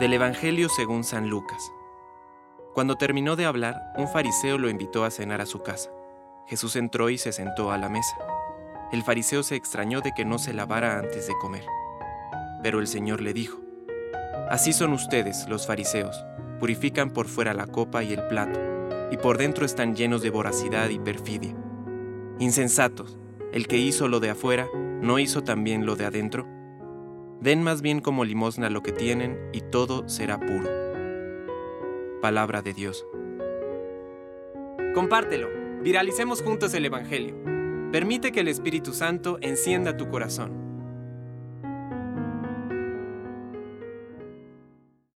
Del Evangelio según San Lucas. Cuando terminó de hablar, un fariseo lo invitó a cenar a su casa. Jesús entró y se sentó a la mesa. El fariseo se extrañó de que no se lavara antes de comer. Pero el Señor le dijo, Así son ustedes, los fariseos, purifican por fuera la copa y el plato, y por dentro están llenos de voracidad y perfidia. Insensatos, el que hizo lo de afuera, ¿no hizo también lo de adentro? Den más bien como limosna lo que tienen y todo será puro. Palabra de Dios. Compártelo, viralicemos juntos el Evangelio. Permite que el Espíritu Santo encienda tu corazón.